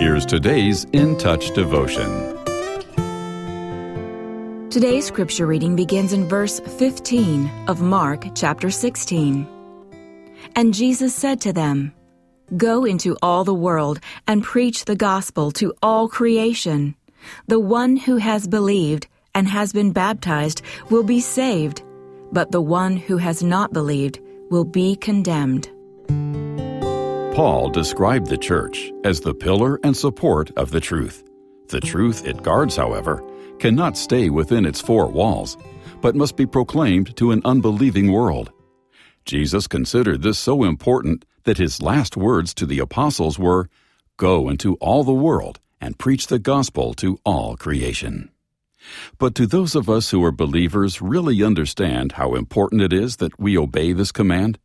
Here's today's In Touch devotion. Today's scripture reading begins in verse 15 of Mark chapter 16. And Jesus said to them, Go into all the world and preach the gospel to all creation. The one who has believed and has been baptized will be saved, but the one who has not believed will be condemned. Paul described the church as the pillar and support of the truth. The truth it guards, however, cannot stay within its four walls, but must be proclaimed to an unbelieving world. Jesus considered this so important that his last words to the apostles were, Go into all the world and preach the gospel to all creation. But do those of us who are believers really understand how important it is that we obey this command?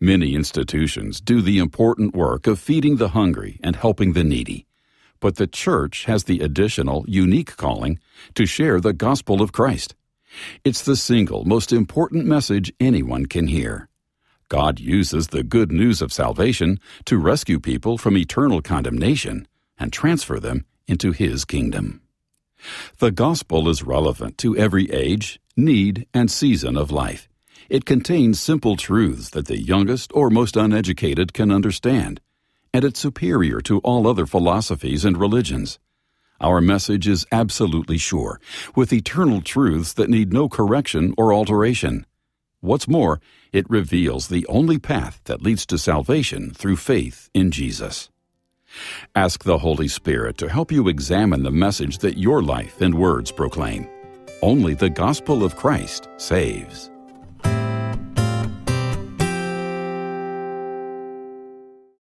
Many institutions do the important work of feeding the hungry and helping the needy but the church has the additional, unique calling to share the gospel of Christ. It's the single most important message anyone can hear. God uses the good news of salvation to rescue people from eternal condemnation and transfer them into His kingdom. The gospel is relevant to every age, need, and season of life. It contains simple truths that the youngest or most uneducated can understand and it's superior to all other philosophies and religions. Our message is absolutely sure, with eternal truths that need no correction or alteration. What's more, it reveals the only path that leads to salvation through faith in Jesus. Ask the Holy Spirit to help you examine the message that your life and words proclaim. Only the gospel of Christ saves.